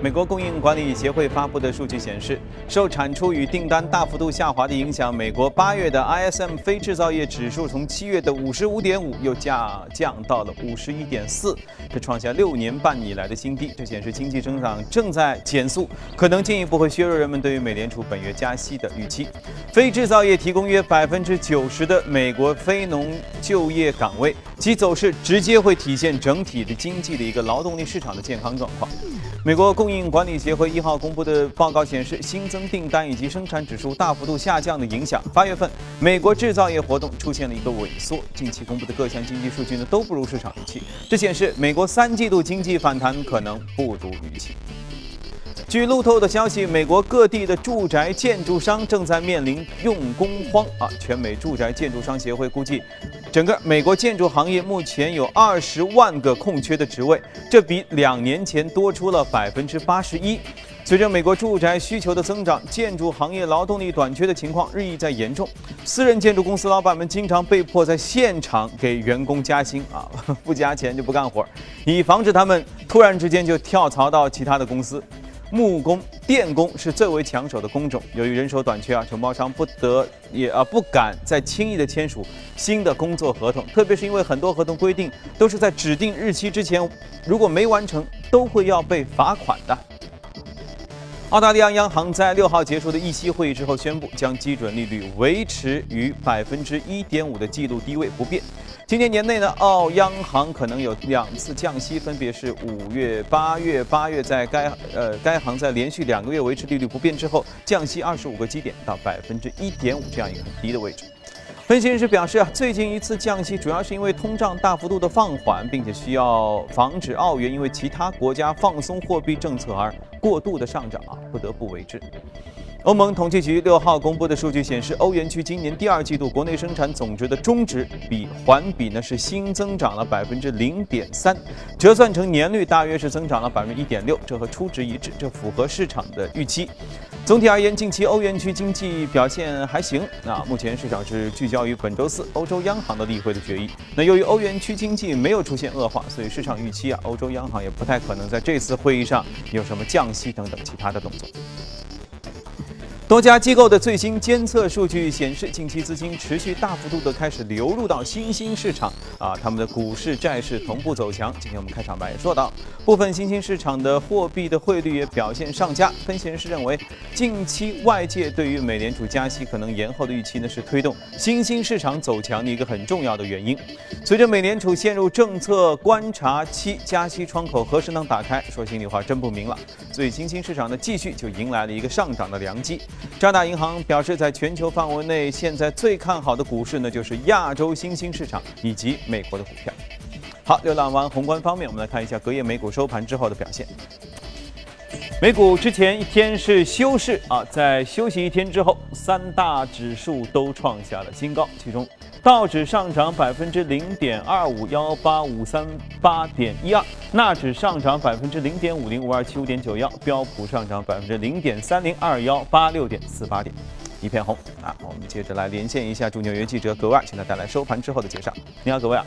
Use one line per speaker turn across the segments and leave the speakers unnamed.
美国供应管理协会发布的数据显示，受产出与订单大幅度下滑的影响，美国八月的 ISM 非制造业指数从七月的五十五点五又下降到了五十一点四，这创下六年半以来的新低。这显示经济增长正在减速，可能进一步会削弱人们对于美联储本月加息的预期。非制造业提供约百分之九十的美国非农就业岗位，其走势直接会体现整体的经济的一个劳动力市场的健康状况。美国供应管理协会一号公布的报告显示，新增订单以及生产指数大幅度下降的影响，八月份美国制造业活动出现了一个萎缩。近期公布的各项经济数据呢都不如市场预期，这显示美国三季度经济反弹可能不如预期。据路透的消息，美国各地的住宅建筑商正在面临用工荒啊！全美住宅建筑商协会估计，整个美国建筑行业目前有二十万个空缺的职位，这比两年前多出了百分之八十一。随着美国住宅需求的增长，建筑行业劳动力短缺的情况日益在严重。私人建筑公司老板们经常被迫在现场给员工加薪啊，不加钱就不干活，以防止他们突然之间就跳槽到其他的公司。木工、电工是最为抢手的工种。由于人手短缺啊，承包商不得也啊不敢再轻易的签署新的工作合同，特别是因为很多合同规定都是在指定日期之前，如果没完成，都会要被罚款的。澳大利亚央行在六号结束的议息会议之后宣布，将基准利率维持于百分之一点五的季度低位不变。今年年内呢，澳央行可能有两次降息，分别是五月、八月。八月在该呃该行在连续两个月维持利率不变之后，降息二十五个基点到百分之一点五这样一个很低的位置。分析人士表示啊，最近一次降息主要是因为通胀大幅度的放缓，并且需要防止澳元因为其他国家放松货币政策而过度的上涨啊，不得不为之。欧盟统计局六号公布的数据显示，欧元区今年第二季度国内生产总值的中值比环比呢是新增长了百分之零点三，折算成年率大约是增长了百分之一点六，这和初值一致，这符合市场的预期。总体而言，近期欧元区经济表现还行。那目前市场是聚焦于本周四欧洲央行的例会的决议。那由于欧元区经济没有出现恶化，所以市场预期啊，欧洲央行也不太可能在这次会议上有什么降息等等其他的动作。多家机构的最新监测数据显示，近期资金持续大幅度的开始流入到新兴市场啊，他们的股市、债市同步走强。今天我们开场白也说到，部分新兴市场的货币的汇率也表现上佳。分析人士认为，近期外界对于美联储加息可能延后的预期呢，是推动新兴市场走强的一个很重要的原因。随着美联储陷入政策观察期，加息窗口何时能打开？说心里话，真不明了。所以新兴市场呢，继续就迎来了一个上涨的良机。渣打银行表示，在全球范围内，现在最看好的股市呢，就是亚洲新兴市场以及美国的股票。好，浏览完宏观方面，我们来看一下隔夜美股收盘之后的表现。美股之前一天是休市啊，在休息一天之后，三大指数都创下了新高，其中。道指上涨百分之零点二五幺八五三八点一二，纳指上涨百分之零点五零五二七五点九幺，标普上涨百分之零点三零二幺八六点四八点，一片红啊！我们接着来连线一下驻纽约记者格外，请他带来收盘之后的介绍。你好，葛万。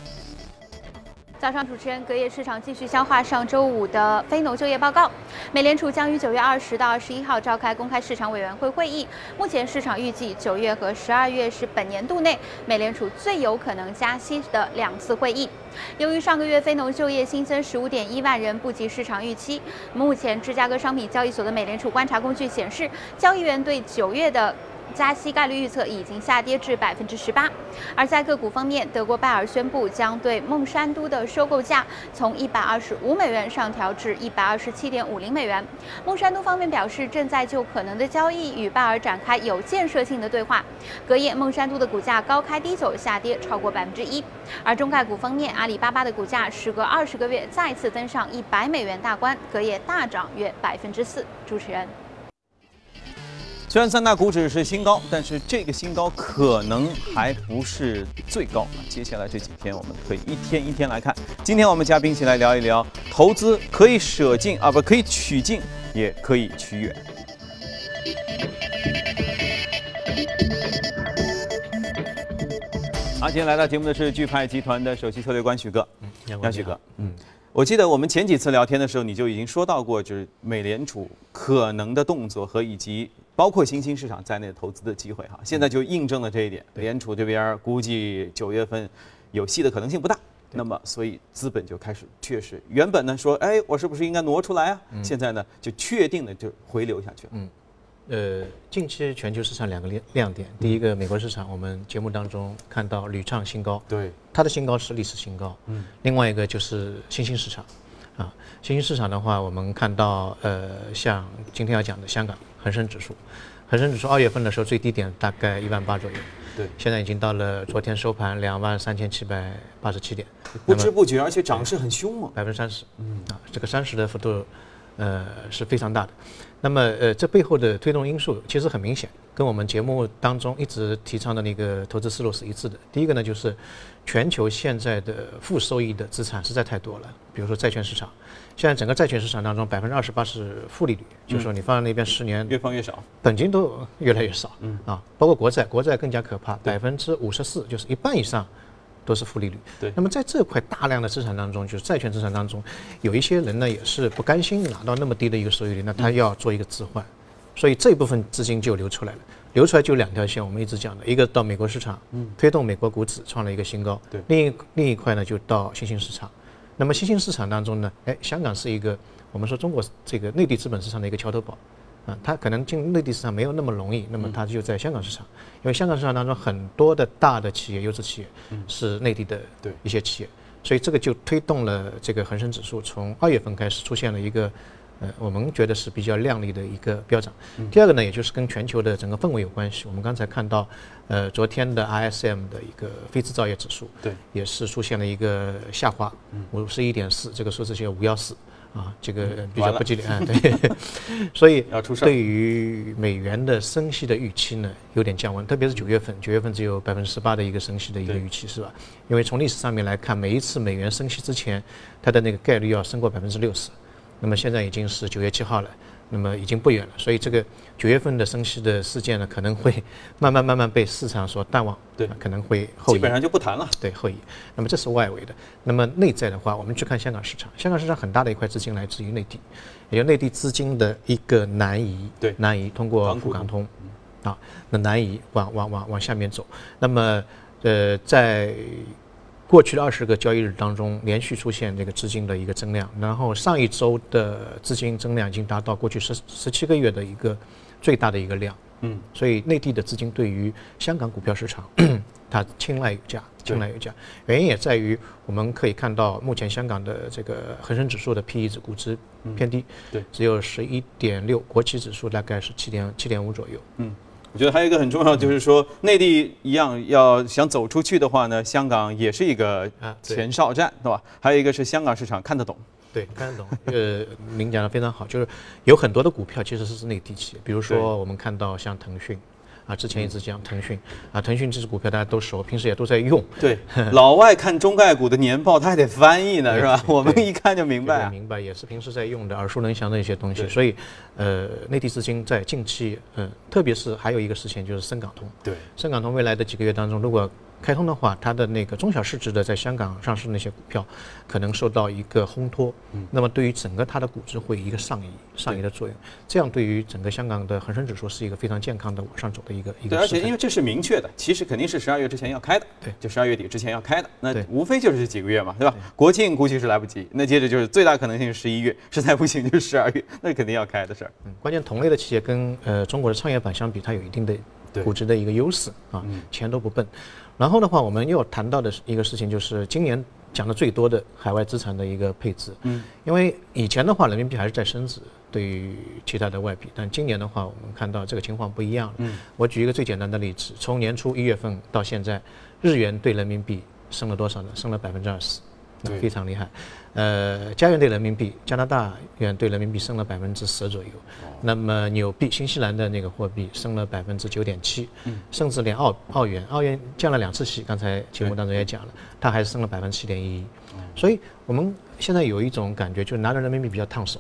早上，主持人，隔夜市场继续消化上周五的非农就业报告。美联储将于九月二十到二十一号召开公开市场委员会会议。目前市场预计九月和十二月是本年度内美联储最有可能加息的两次会议。由于上个月非农就业新增十五点一万人不及市场预期，目前芝加哥商品交易所的美联储观察工具显示，交易员对九月的。加息概率预测已经下跌至百分之十八，而在个股方面，德国拜耳宣布将对孟山都的收购价从一百二十五美元上调至一百二十七点五零美元。孟山都方面表示，正在就可能的交易与拜耳展开有建设性的对话。隔夜，孟山都的股价高开低走，下跌超过百分之一。而中概股方面，阿里巴巴的股价时隔二十个月再次登上一百美元大关，隔夜大涨约百分之四。主持人。
虽然三大股指是新高，但是这个新高可能还不是最高。接下来这几天，我们可以一天一天来看。今天我们嘉宾一起来聊一聊，投资可以舍近啊，不可以取近，也可以取远。好，今天来到节目的是钜派集团的首席策略官许哥，杨许哥，嗯。我记得我们前几次聊天的时候，你就已经说到过，就是美联储可能的动作和以及包括新兴市场在内的投资的机会哈。现在就印证了这一点，联储这边估计九月份有戏的可能性不大。那么，所以资本就开始确实原本呢说，哎，我是不是应该挪出来啊？现在呢就确定的就回流下去了。嗯。
呃，近期全球市场两个亮亮点，第一个美国市场，我们节目当中看到屡创新高，
对，
它的新高是历史新高。嗯，另外一个就是新兴市场，啊，新兴市场的话，我们看到，呃，像今天要讲的香港恒生指数，恒生指数二月份的时候最低点大概一万八左右，
对，
现在已经到了昨天收盘两万三千七百八十七点，
不知不觉，而且涨势很凶猛，
百分之三十，嗯，啊，这个三十的幅度。呃是非常大的，那么呃这背后的推动因素其实很明显，跟我们节目当中一直提倡的那个投资思路是一致的。第一个呢就是全球现在的负收益的资产实在太多了，比如说债券市场，现在整个债券市场当中百分之二十八是负利率，就是说你放在那边十年
越放越少，
本金都越来越少，嗯。啊，包括国债，国债更加可怕，百分之五十四就是一半以上。都是负利率。
对。
那么在这块大量的资产当中，就是债券资产当中，有一些人呢也是不甘心拿到那么低的一个收益率，那他要做一个置换，所以这部分资金就流出来了。流出来就两条线，我们一直讲的，一个到美国市场，嗯，推动美国股指创了一个新高。
对。
另一另一块呢就到新兴市场。那么新兴市场当中呢，哎，香港是一个我们说中国这个内地资本市场的一个桥头堡。啊，它可能进内地市场没有那么容易，那么它就在香港市场，因为香港市场当中很多的大的企业、优质企业是内地的一些企业，所以这个就推动了这个恒生指数从二月份开始出现了一个，呃，我们觉得是比较靓丽的一个飙涨。第二个呢，也就是跟全球的整个氛围有关系。我们刚才看到，呃，昨天的 ISM 的一个非制造业指数，
对，
也是出现了一个下滑，五十一点四，这个数字写五幺四。啊，这个比较不吉利啊，对，所以对于美元的升息的预期呢，有点降温，特别是九月份，九月份只有百分之十八的一个升息的一个预期，是吧？因为从历史上面来看，每一次美元升息之前，它的那个概率要升过百分之六十，那么现在已经是九月七号了。那么已经不远了，所以这个九月份的升息的事件呢，可能会 慢慢慢慢被市场所淡忘，
对，
可能会后
基本上就不谈了，
对后移。那么这是外围的，那么内在的话，我们去看香港市场，香港市场很大的一块资金来自于内地，也就内地资金的一个南移，
对，
南移通过沪港通，啊，那南移往往往往下面走，那么呃在。过去的二十个交易日当中，连续出现这个资金的一个增量，然后上一周的资金增量已经达到过去十十七个月的一个最大的一个量。嗯，所以内地的资金对于香港股票市场，它青睐有加，青睐有加。原因也在于我们可以看到，目前香港的这个恒生指数的 P/E 值估值偏低，
对，
只有十一点六，国企指数大概是七点七点五左右。嗯。
我觉得还有一个很重要，就是说内地一样要想走出去的话呢，香港也是一个前哨站，对吧？还有一个是香港市场看得懂，
对，看得懂。呃，您讲的非常好，就是有很多的股票其实是内地企业，比如说我们看到像腾讯。啊，之前一直讲腾讯，啊，腾讯这只股票大家都熟，平时也都在用。
对，老外看中概股的年报，他还得翻译呢，是吧？我们一看就明白。
明白，也是平时在用的，耳熟能详的一些东西。所以，呃，内地资金在近期，嗯，特别是还有一个事情就是深港通。
对，
深港通未来的几个月当中，如果开通的话，它的那个中小市值的在香港上市那些股票，可能受到一个烘托。嗯。那么对于整个它的估值会一个上移、上移的作用，这样对于整个香港的恒生指数是一个非常健康的往上走的一个一个。
对，而且因为这是明确的，其实肯定是十二月之前要开的。
对。
就十二月底之前要开的，那无非就是这几个月嘛，对吧？国庆估计是来不及，那接着就是最大可能性是十一月，实在不行就是十二月，那肯定要开的事儿。
嗯。关键同类的企业跟呃中国的创业板相比，它有一定的估值的一个优势啊，钱都不笨。然后的话，我们又谈到的一个事情，就是今年讲的最多的海外资产的一个配置。嗯，因为以前的话，人民币还是在升值，对于其他的外币，但今年的话，我们看到这个情况不一样了。嗯，我举一个最简单的例子，从年初一月份到现在，日元对人民币升了多少呢？升了百分之二十。非常厉害，呃，加元对人民币，加拿大元对人民币升了百分之十左右，那么纽币，新西兰的那个货币升了百分之九点七，甚至连澳澳元，澳元降了两次息，刚才节目当中也讲了，它还是升了百分之七点一，所以我们现在有一种感觉，就是拿着人民币比较烫手，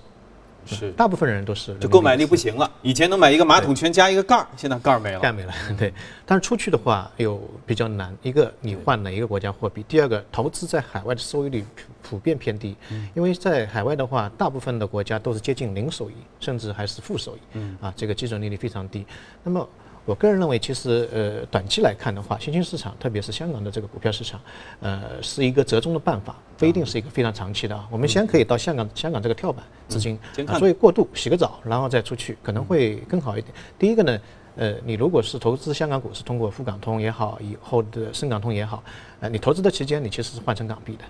是
大部分人都是
就购买力不行了。以前能买一个马桶圈加一个盖儿，现在盖儿没了，
盖没了。对，但是出去的话又比较难。一个你换哪一个国家货币，第二个投资在海外的收益率普遍偏低，因为在海外的话，大部分的国家都是接近零收益，甚至还是负收益。嗯啊，这个基准利率非常低。那么我个人认为，其实呃，短期来看的话，新兴市场，特别是香港的这个股票市场，呃，是一个折中的办法，不一定是一个非常长期的啊。我们先可以到香港，香港这个跳板资金，所以过渡洗个澡，然后再出去，可能会更好一点。第一个呢，呃，你如果是投资香港股市，通过沪港通也好，以后的深港通也好，呃，你投资的期间，你其实是换成港币的。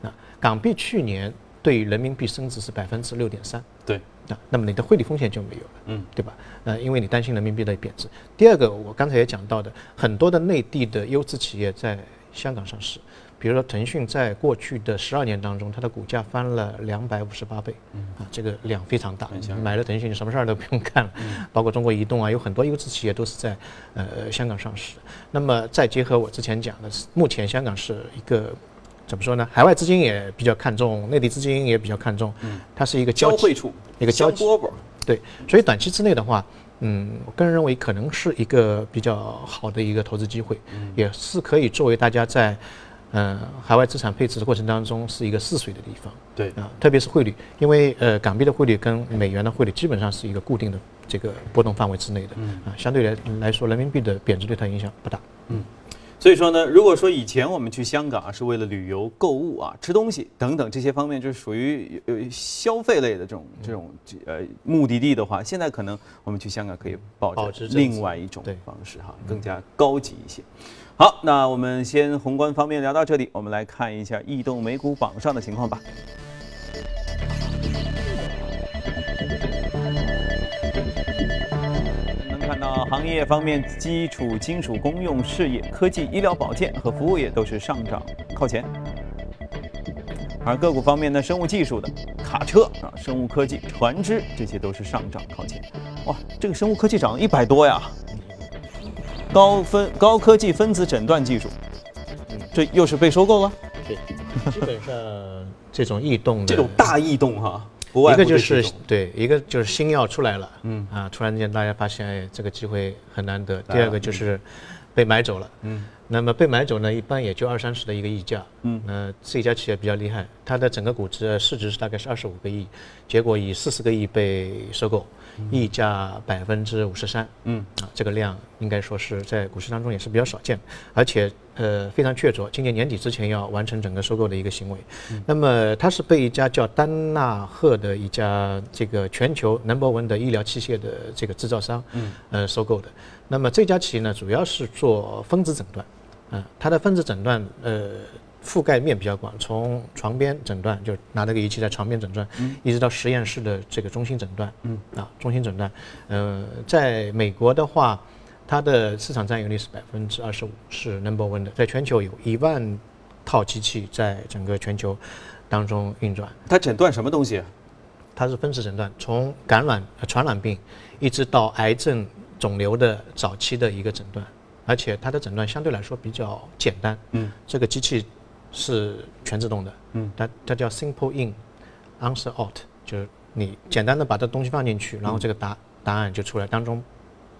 那港币去年对于人民币升值是百分之六点三。
对。
那那么你的汇率风险就没有了，嗯，对吧？呃，因为你担心人民币的贬值。第二个，我刚才也讲到的，很多的内地的优质企业在香港上市，比如说腾讯，在过去的十二年当中，它的股价翻了两百五十八倍，啊，这个量非常大。买了腾讯，你什么事儿都不用干了。包括中国移动啊，有很多优质企业都是在呃香港上市。那么再结合我之前讲的，目前香港是一个。怎么说呢？海外资金也比较看重，内地资金也比较看重，嗯，它是一个
交汇处，
一个交
饽饽。
对，所以短期之内的话，嗯，我个人认为可能是一个比较好的一个投资机会，嗯也是可以作为大家在，嗯，海外资产配置的过程当中是一个试水的地方。
对
啊，特别是汇率，因为呃，港币的汇率跟美元的汇率基本上是一个固定的这个波动范围之内的，嗯啊，相对来来说，人民币的贬值对它影响不大，嗯。
所以说呢，如果说以前我们去香港啊是为了旅游、购物啊、吃东西等等这些方面，就是属于呃消费类的这种这种呃目的地的话，现在可能我们去香港可以抱着另外一种方式哈，更加高级一些。好，那我们先宏观方面聊到这里，我们来看一下异动美股榜上的情况吧。行业方面，基础金属公用事业、科技、医疗保健和服务业都是上涨靠前。而个股方面呢，生物技术的卡车啊，生物科技、船只这些都是上涨靠前。哇，这个生物科技涨了一百多呀！高分高科技分子诊断技术，这又是被收购了？
对，基本上这种异动，
这种大异动哈。
一个就是对，一个就是新药出来了，嗯啊，突然间大家发现哎，这个机会很难得。第二个就是被买走了，嗯，那么被买走呢，一般也就二三十的一个溢价，嗯，那这家企业比较厉害，它的整个股值市值是大概是二十五个亿，结果以四十个亿被收购。溢价百分之五十三，嗯啊，这个量应该说是在股市当中也是比较少见，而且呃非常确凿，今年年底之前要完成整个收购的一个行为。那么它是被一家叫丹纳赫的一家这个全球 number one 的医疗器械的这个制造商，嗯呃收购的。那么这家企业呢，主要是做分子诊断，嗯，它的分子诊断呃。覆盖面比较广，从床边诊断，就拿那个仪器在床边诊断，一直到实验室的这个中心诊断，嗯啊，中心诊断，呃，在美国的话，它的市场占有率是百分之二十五，是 number one 的，在全球有一万套机器在整个全球当中运转。
它诊断什么东西？
它是分子诊断，从感染、传染病一直到癌症、肿瘤的早期的一个诊断，而且它的诊断相对来说比较简单。嗯，这个机器。是全自动的，嗯，它它叫 Simple In，Answer Out，就是你简单的把这东西放进去，然后这个答答案就出来，当中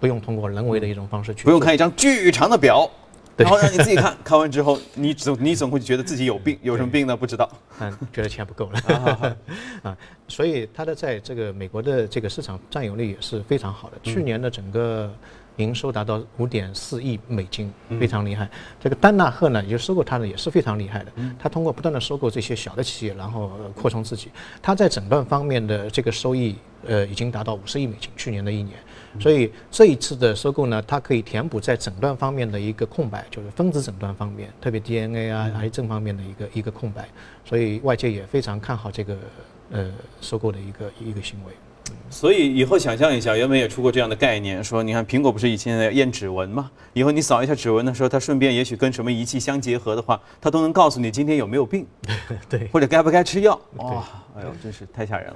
不用通过人为的一种方式去，
不用看一张巨长的表，然后让你自己看 看完之后，你总你总会觉得自己有病，有什么病呢？不知道，
嗯，觉得钱不够了，啊，所以它的在这个美国的这个市场占有率也是非常好的，去年的整个。营收达到五点四亿美金，非常厉害。这个丹纳赫呢，也就收购它的也是非常厉害的。他通过不断的收购这些小的企业，然后扩充自己。他在诊断方面的这个收益，呃，已经达到五十亿美金，去年的一年。所以这一次的收购呢，它可以填补在诊断方面的一个空白，就是分子诊断方面，特别 DNA 啊、癌症方面的一个一个空白。所以外界也非常看好这个呃收购的一个一个行为。
所以以后想象一下，原本也出过这样的概念，说你看苹果不是以前在验指纹吗？以后你扫一下指纹的时候，它顺便也许跟什么仪器相结合的话，它都能告诉你今天有没有病，
对，
或者该不该吃药。哇，哎呦，真是太吓人了。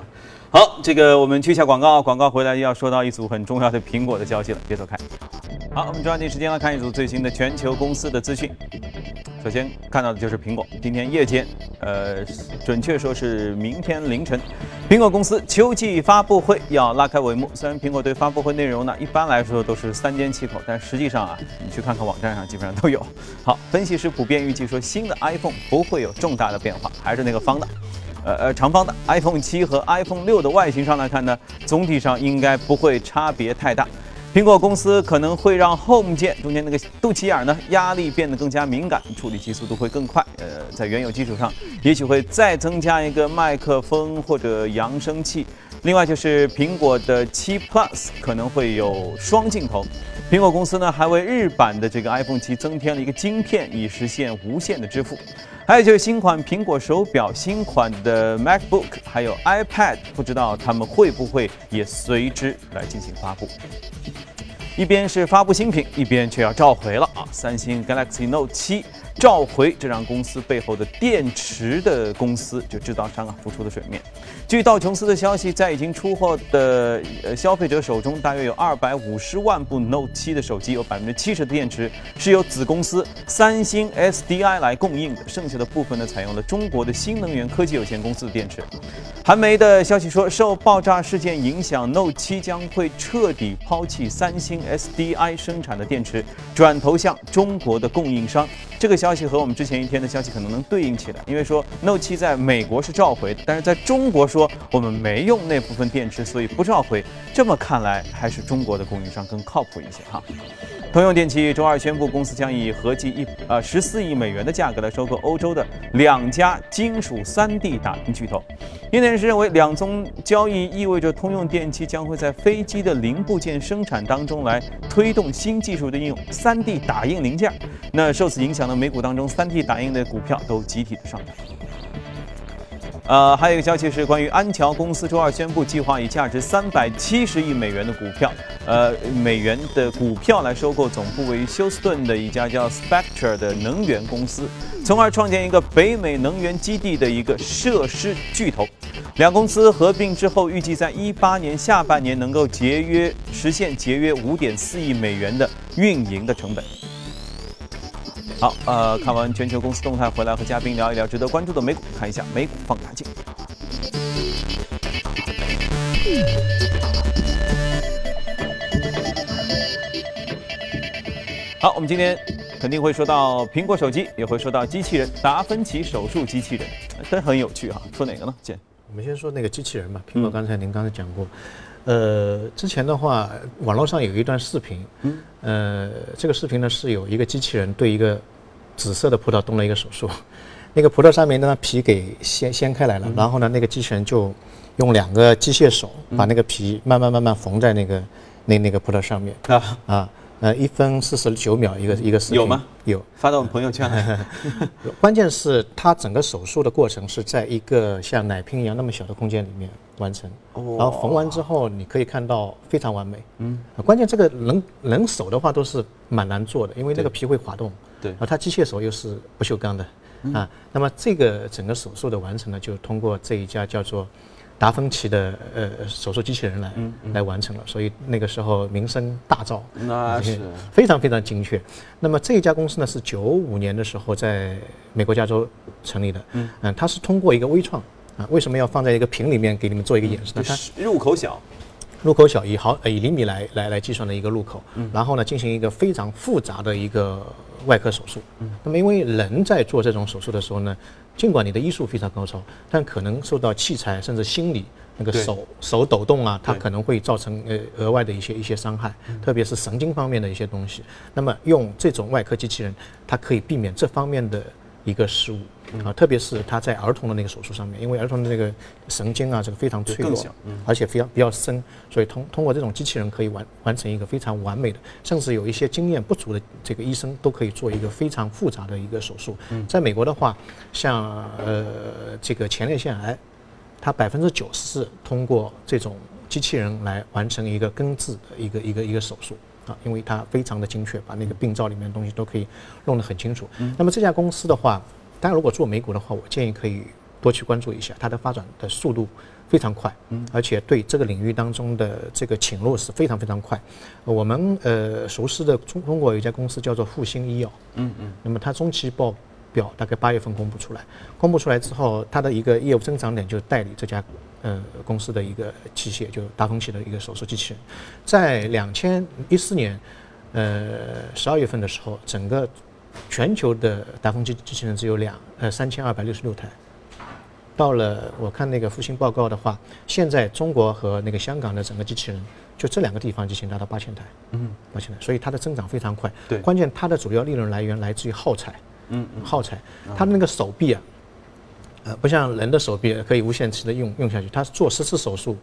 好，这个我们去一下广告，广告回来要说到一组很重要的苹果的消息了，别走开。好，我们抓紧时间来看一组最新的全球公司的资讯。首先看到的就是苹果，今天夜间，呃，准确说是明天凌晨。苹果公司秋季发布会要拉开帷幕。虽然苹果对发布会内容呢，一般来说都是三缄其口，但实际上啊，你去看看网站上，基本上都有。好，分析师普遍预计说，新的 iPhone 不会有重大的变化，还是那个方的，呃呃长方的 iPhone 七和 iPhone 六的外形上来看呢，总体上应该不会差别太大。苹果公司可能会让 Home 键中间那个肚脐眼呢压力变得更加敏感，处理器速度会更快。呃，在原有基础上，也许会再增加一个麦克风或者扬声器。另外就是苹果的七 Plus 可能会有双镜头。苹果公司呢还为日版的这个 iPhone 七增添了一个晶片，以实现无线的支付。还有就是新款苹果手表、新款的 MacBook 还有 iPad，不知道他们会不会也随之来进行发布。一边是发布新品，一边却要召回了啊！三星 Galaxy Note 7召回，这让公司背后的电池的公司就制造商啊浮出了水面。据道琼斯的消息，在已经出货的呃消费者手中，大约有二百五十万部 Note 7的手机，有百分之七十的电池是由子公司三星 SDI 来供应的，剩下的部分呢采用了中国的新能源科技有限公司的电池。韩媒的消息说，受爆炸事件影响，Note 7将会彻底抛弃三星 SDI 生产的电池，转投向中国的供应商。这个消息和我们之前一天的消息可能能对应起来，因为说 Note 7在美国是召回，但是在中国说我们没用那部分电池，所以不召回。这么看来，还是中国的供应商更靠谱一些哈。通用电气周二宣布，公司将以合计一呃十四亿美元的价格来收购欧洲的两家金属 3D 打印巨头。业内人士认为，两宗交易意味着通用电气将会在飞机的零部件生产当中来推动新技术的应用 ——3D 打印零件。那受此影响呢，美股当中 3D 打印的股票都集体的上涨。呃，还有一个消息是关于安桥公司周二宣布，计划以价值三百七十亿美元的股票，呃，美元的股票来收购总部位于休斯顿的一家叫 Spectra 的能源公司，从而创建一个北美能源基地的一个设施巨头。两公司合并之后，预计在一八年下半年能够节约实现节约五点四亿美元的运营的成本。好，呃，看完全球公司动态回来，和嘉宾聊一聊值得关注的美股，看一下美股放大镜。好，我们今天肯定会说到苹果手机，也会说到机器人达芬奇手术机器人，都很有趣哈。说哪个呢？先，
我们先说那个机器人吧。苹果刚才您刚才讲过，呃，之前的话，网络上有一段视频，嗯，呃，这个视频呢是有一个机器人对一个紫色的葡萄动了一个手术，那个葡萄上面呢皮给掀掀开来了，然后呢那个机器人就用两个机械手把那个皮慢慢慢慢缝在那个那那个葡萄上面。啊。啊。呃，一分四十九秒一个一个视频
有吗？
有，
发到我们朋友圈了。
关键是它整个手术的过程是在一个像奶瓶一样那么小的空间里面完成，然后缝完之后你可以看到非常完美。嗯，关键这个人人手的话都是蛮难做的，因为那个皮会滑动。
对，
而，它机械手又是不锈钢的，啊，那么这个整个手术的完成呢，就通过这一家叫做。达芬奇的呃手术机器人来来完成了，所以那个时候名声大噪，
那是
非常非常精确。那么这一家公司呢是九五年的时候在美国加州成立的，嗯，它是通过一个微创啊，为什么要放在一个瓶里面给你们做一个演示呢？它
入口小，
入口小以毫以厘米来来来计算的一个入口，然后呢进行一个非常复杂的一个外科手术。那么因为人在做这种手术的时候呢。尽管你的医术非常高超，但可能受到器材甚至心理那个手手抖动啊，它可能会造成呃额外的一些一些伤害，特别是神经方面的一些东西。那么用这种外科机器人，它可以避免这方面的一个失误。啊，特别是他在儿童的那个手术上面，因为儿童的那个神经啊，这个非常脆弱，而且非常比较深，所以通通过这种机器人可以完完成一个非常完美的，甚至有一些经验不足的这个医生都可以做一个非常复杂的一个手术。在美国的话，像呃这个前列腺癌，它百分之九十是通过这种机器人来完成一个根治的一个一个一个手术啊，因为它非常的精确，把那个病灶里面的东西都可以弄得很清楚。那么这家公司的话。大家，如果做美股的话，我建议可以多去关注一下它的发展的速度非常快，嗯，而且对这个领域当中的这个侵入是非常非常快。我们呃熟悉的中中国有一家公司叫做复星医药，嗯嗯，那么它中期报表大概八月份公布出来，公布出来之后，它的一个业务增长点就是代理这家呃公司的一个器械，就达芬奇的一个手术机器人，在两千一四年呃十二月份的时候，整个全球的达芬奇机器人只有两呃三千二百六十六台。到了我看那个复兴报告的话，现在中国和那个香港的整个机器人，就这两个地方机器人达到八千台，嗯，八千台，所以它的增长非常快。
对，
关键它的主要利润来源来自于耗材，嗯，耗材，它的那个手臂啊，呃，不像人的手臂可以无限期的用用下去，它做十次手术，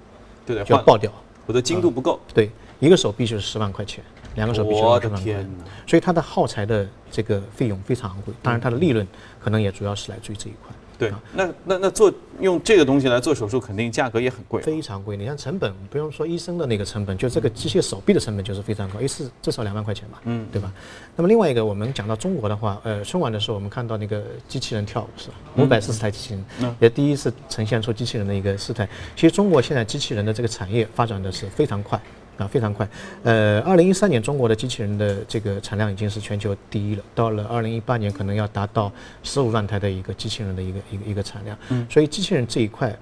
对的，
就要爆掉，
我的精度不够。
对，一个手臂就是十万块钱，两个手臂就是十万块钱，所以它的耗材的这个费用非常昂贵，当然它的利润可能也主要是来自于这一块。
对，那那那做用这个东西来做手术，肯定价格也很贵，
非常贵。你像成本，不用说医生的那个成本，就这个机械手臂的成本就是非常高，一次至少两万块钱吧，嗯，对吧？那么另外一个，我们讲到中国的话，呃，春晚的时候我们看到那个机器人跳舞是吧？五百四十台机器人，也第一次呈现出机器人的一个姿态。其实中国现在机器人的这个产业发展的是非常快。啊，非常快。呃，二零一三年中国的机器人的这个产量已经是全球第一了。到了二零一八年，可能要达到十五万台的一个机器人的一个一个一个产量。嗯。所以机器人这一块，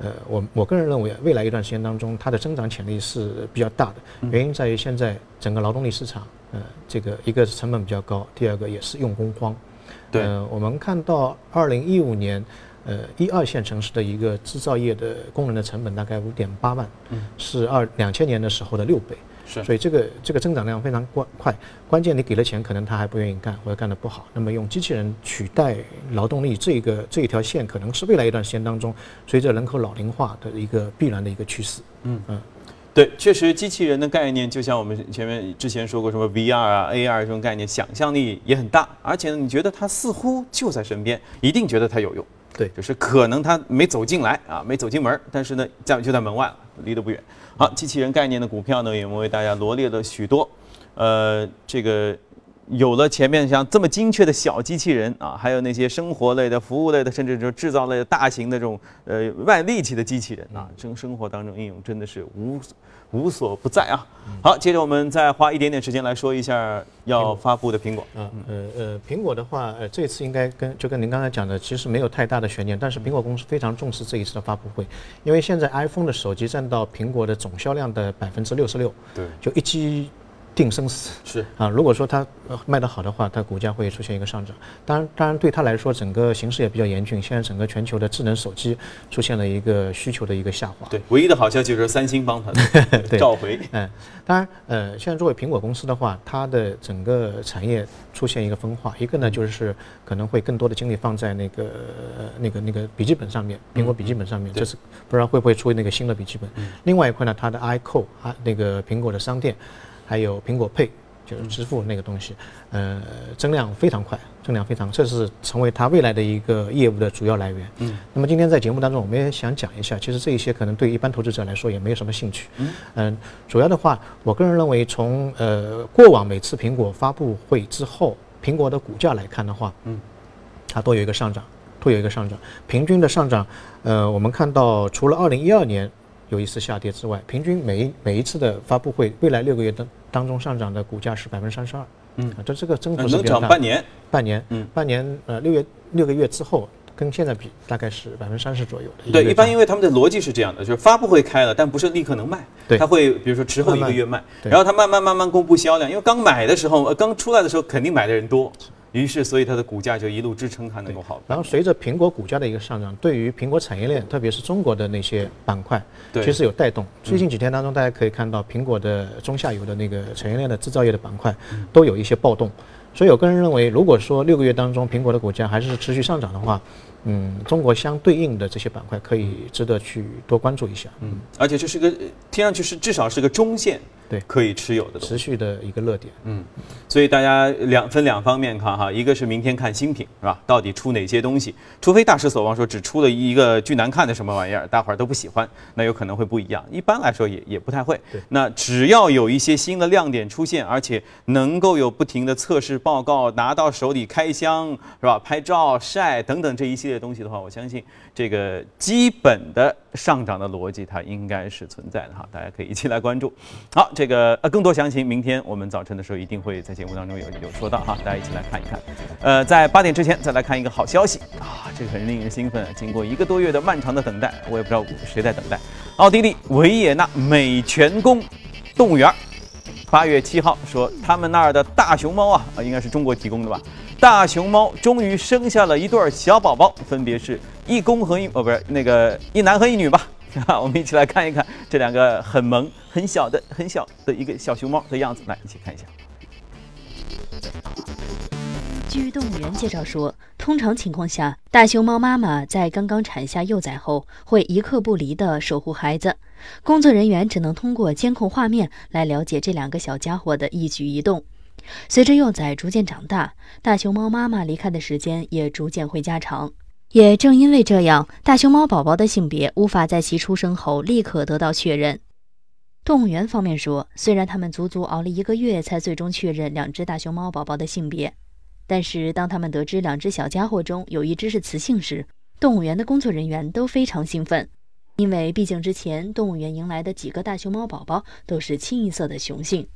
呃，我我个人认为，未来一段时间当中，它的增长潜力是比较大的。原因在于现在整个劳动力市场，呃，这个一个是成本比较高，第二个也是用工荒。
对。
我们看到二零一五年。呃，一二线城市的一个制造业的工人的成本大概五点八万，嗯是二两千年的时候的六倍，
是，
所以这个这个增长量非常快快。关键你给了钱，可能他还不愿意干，或者干得不好。那么用机器人取代劳动力，这个这一条线，可能是未来一段时间当中，随着人口老龄化的一个必然的一个趋势。嗯嗯，
对，确实机器人的概念，就像我们前面之前说过，什么 VR 啊、AR 这种概念，想象力也很大，而且呢，你觉得它似乎就在身边，一定觉得它有用。
对，
就是可能他没走进来啊，没走进门，但是呢，在就在门外了，离得不远。好，机器人概念的股票呢，我们为大家罗列了许多，呃，这个。有了前面像这么精确的小机器人啊，还有那些生活类的、服务类的，甚至就制造类的大型的这种呃外力气的机器人啊，生生活当中应用真的是无无所不在啊。好，接着我们再花一点点时间来说一下要发布的苹果。
嗯呃呃，苹果的话，呃这次应该跟就跟您刚才讲的，其实没有太大的悬念。但是苹果公司非常重视这一次的发布会，因为现在 iPhone 的手机占到苹果的总销量的百分之六十六，
对，
就一机。定生死
是
啊，如果说它卖得好的话，它股价会出现一个上涨。当然，当然对它来说，整个形势也比较严峻。现在整个全球的智能手机出现了一个需求的一个下滑。
对，唯一的好消息就是三星帮它 召回。
嗯，当然，呃，现在作为苹果公司的话，它的整个产业出现一个分化，一个呢就是可能会更多的精力放在那个那个那个笔记本上面，苹果笔记本上面，就是不知道会不会出那个新的笔记本。另外一块呢，它的 iCo 啊，那个苹果的商店。还有苹果 Pay，就是支付那个东西，呃，增量非常快，增量非常，这是成为它未来的一个业务的主要来源。嗯，那么今天在节目当中，我们也想讲一下，其实这一些可能对一般投资者来说也没有什么兴趣。嗯，嗯，主要的话，我个人认为，从呃过往每次苹果发布会之后，苹果的股价来看的话，嗯，它都有一个上涨，都有一个上涨，平均的上涨，呃，我们看到除了二零一二年。有一次下跌之外，平均每一每一次的发布会，未来六个月当当中上涨的股价是百分之三十二。嗯，啊，这这个增幅是比较大。
半年，
半年，嗯，半年，呃，六月六个月之后，跟现在比，大概是百分之三十左右
的。对，一般因为他们的逻辑是这样的，就是发布会开了，但不是立刻能卖，
对，
他会比如说迟后一个月卖，然后他慢慢慢慢公布销量，因为刚买的时候，呃，刚出来的时候肯定买的人多。于是，所以它的股价就一路支撑它能够好。
然后随着苹果股价的一个上涨，对于苹果产业链，特别是中国的那些板块，其实有带动。最近几天当中，大家可以看到苹果的中下游的那个产业链的制造业的板块都有一些暴动。所以我个人认为，如果说六个月当中苹果的股价还是持续上涨的话，嗯，中国相对应的这些板块可以值得去多关注一下。
嗯，而且这是个听上去是至少是个中线。
对，
可以持有的
持续的一个热点。
嗯，所以大家两分两方面看哈，一个是明天看新品是吧？到底出哪些东西？除非大失所望，说只出了一个巨难看的什么玩意儿，大伙儿都不喜欢，那有可能会不一样。一般来说也也不太会。那只要有一些新的亮点出现，而且能够有不停的测试报告，拿到手里开箱是吧？拍照晒等等这一系列东西的话，我相信这个基本的上涨的逻辑它应该是存在的哈，大家可以一起来关注。好，这个呃更多详情，明天我们早晨的时候一定会在节目当中有有说到哈，大家一起来看一看。呃，在八点之前再来看一个好消息啊，这个很令人兴奋。经过一个多月的漫长的等待，我也不知道谁在等待。奥地利维也纳美泉宫动物园。八月七号说，他们那儿的大熊猫啊，啊，应该是中国提供的吧？大熊猫终于生下了一对小宝宝，分别是一公和一哦，不是那个一男和一女吧？我们一起来看一看这两个很萌、很小的、很小的一个小熊猫的样子，来一起看一下。
据动物园介绍说，通常情况下，大熊猫妈妈在刚刚产下幼崽后，会一刻不离地守护孩子。工作人员只能通过监控画面来了解这两个小家伙的一举一动。随着幼崽逐渐长大，大熊猫妈妈离开的时间也逐渐会加长。也正因为这样，大熊猫宝宝的性别无法在其出生后立刻得到确认。动物园方面说，虽然他们足足熬了一个月才最终确认两只大熊猫宝宝的性别。但是，当他们得知两只小家伙中有一只是雌性时，动物园的工作人员都非常兴奋，因为毕竟之前动物园迎来的几个大熊猫宝宝都是清一色的雄性。